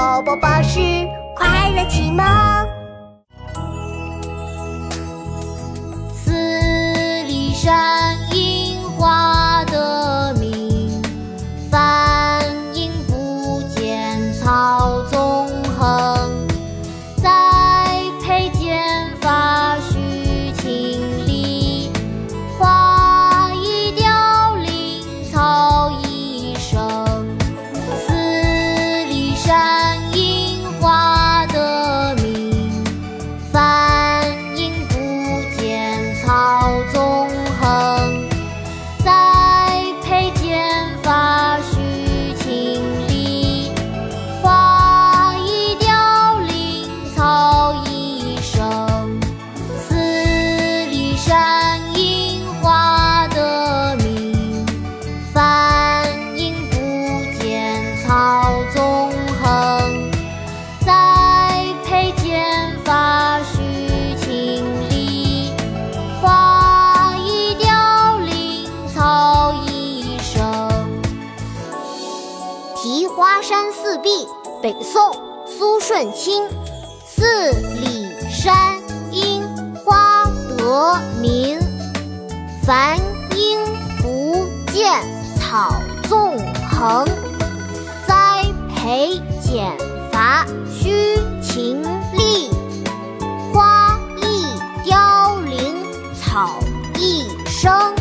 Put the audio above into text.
宝宝巴士快乐启蒙。草纵横。栽培剪发须勤力，花易凋零草易生。《题花山四壁》北宋·苏舜钦。四里山樱花得名，返影不见草纵横。为减乏须勤力，花一凋零草一生。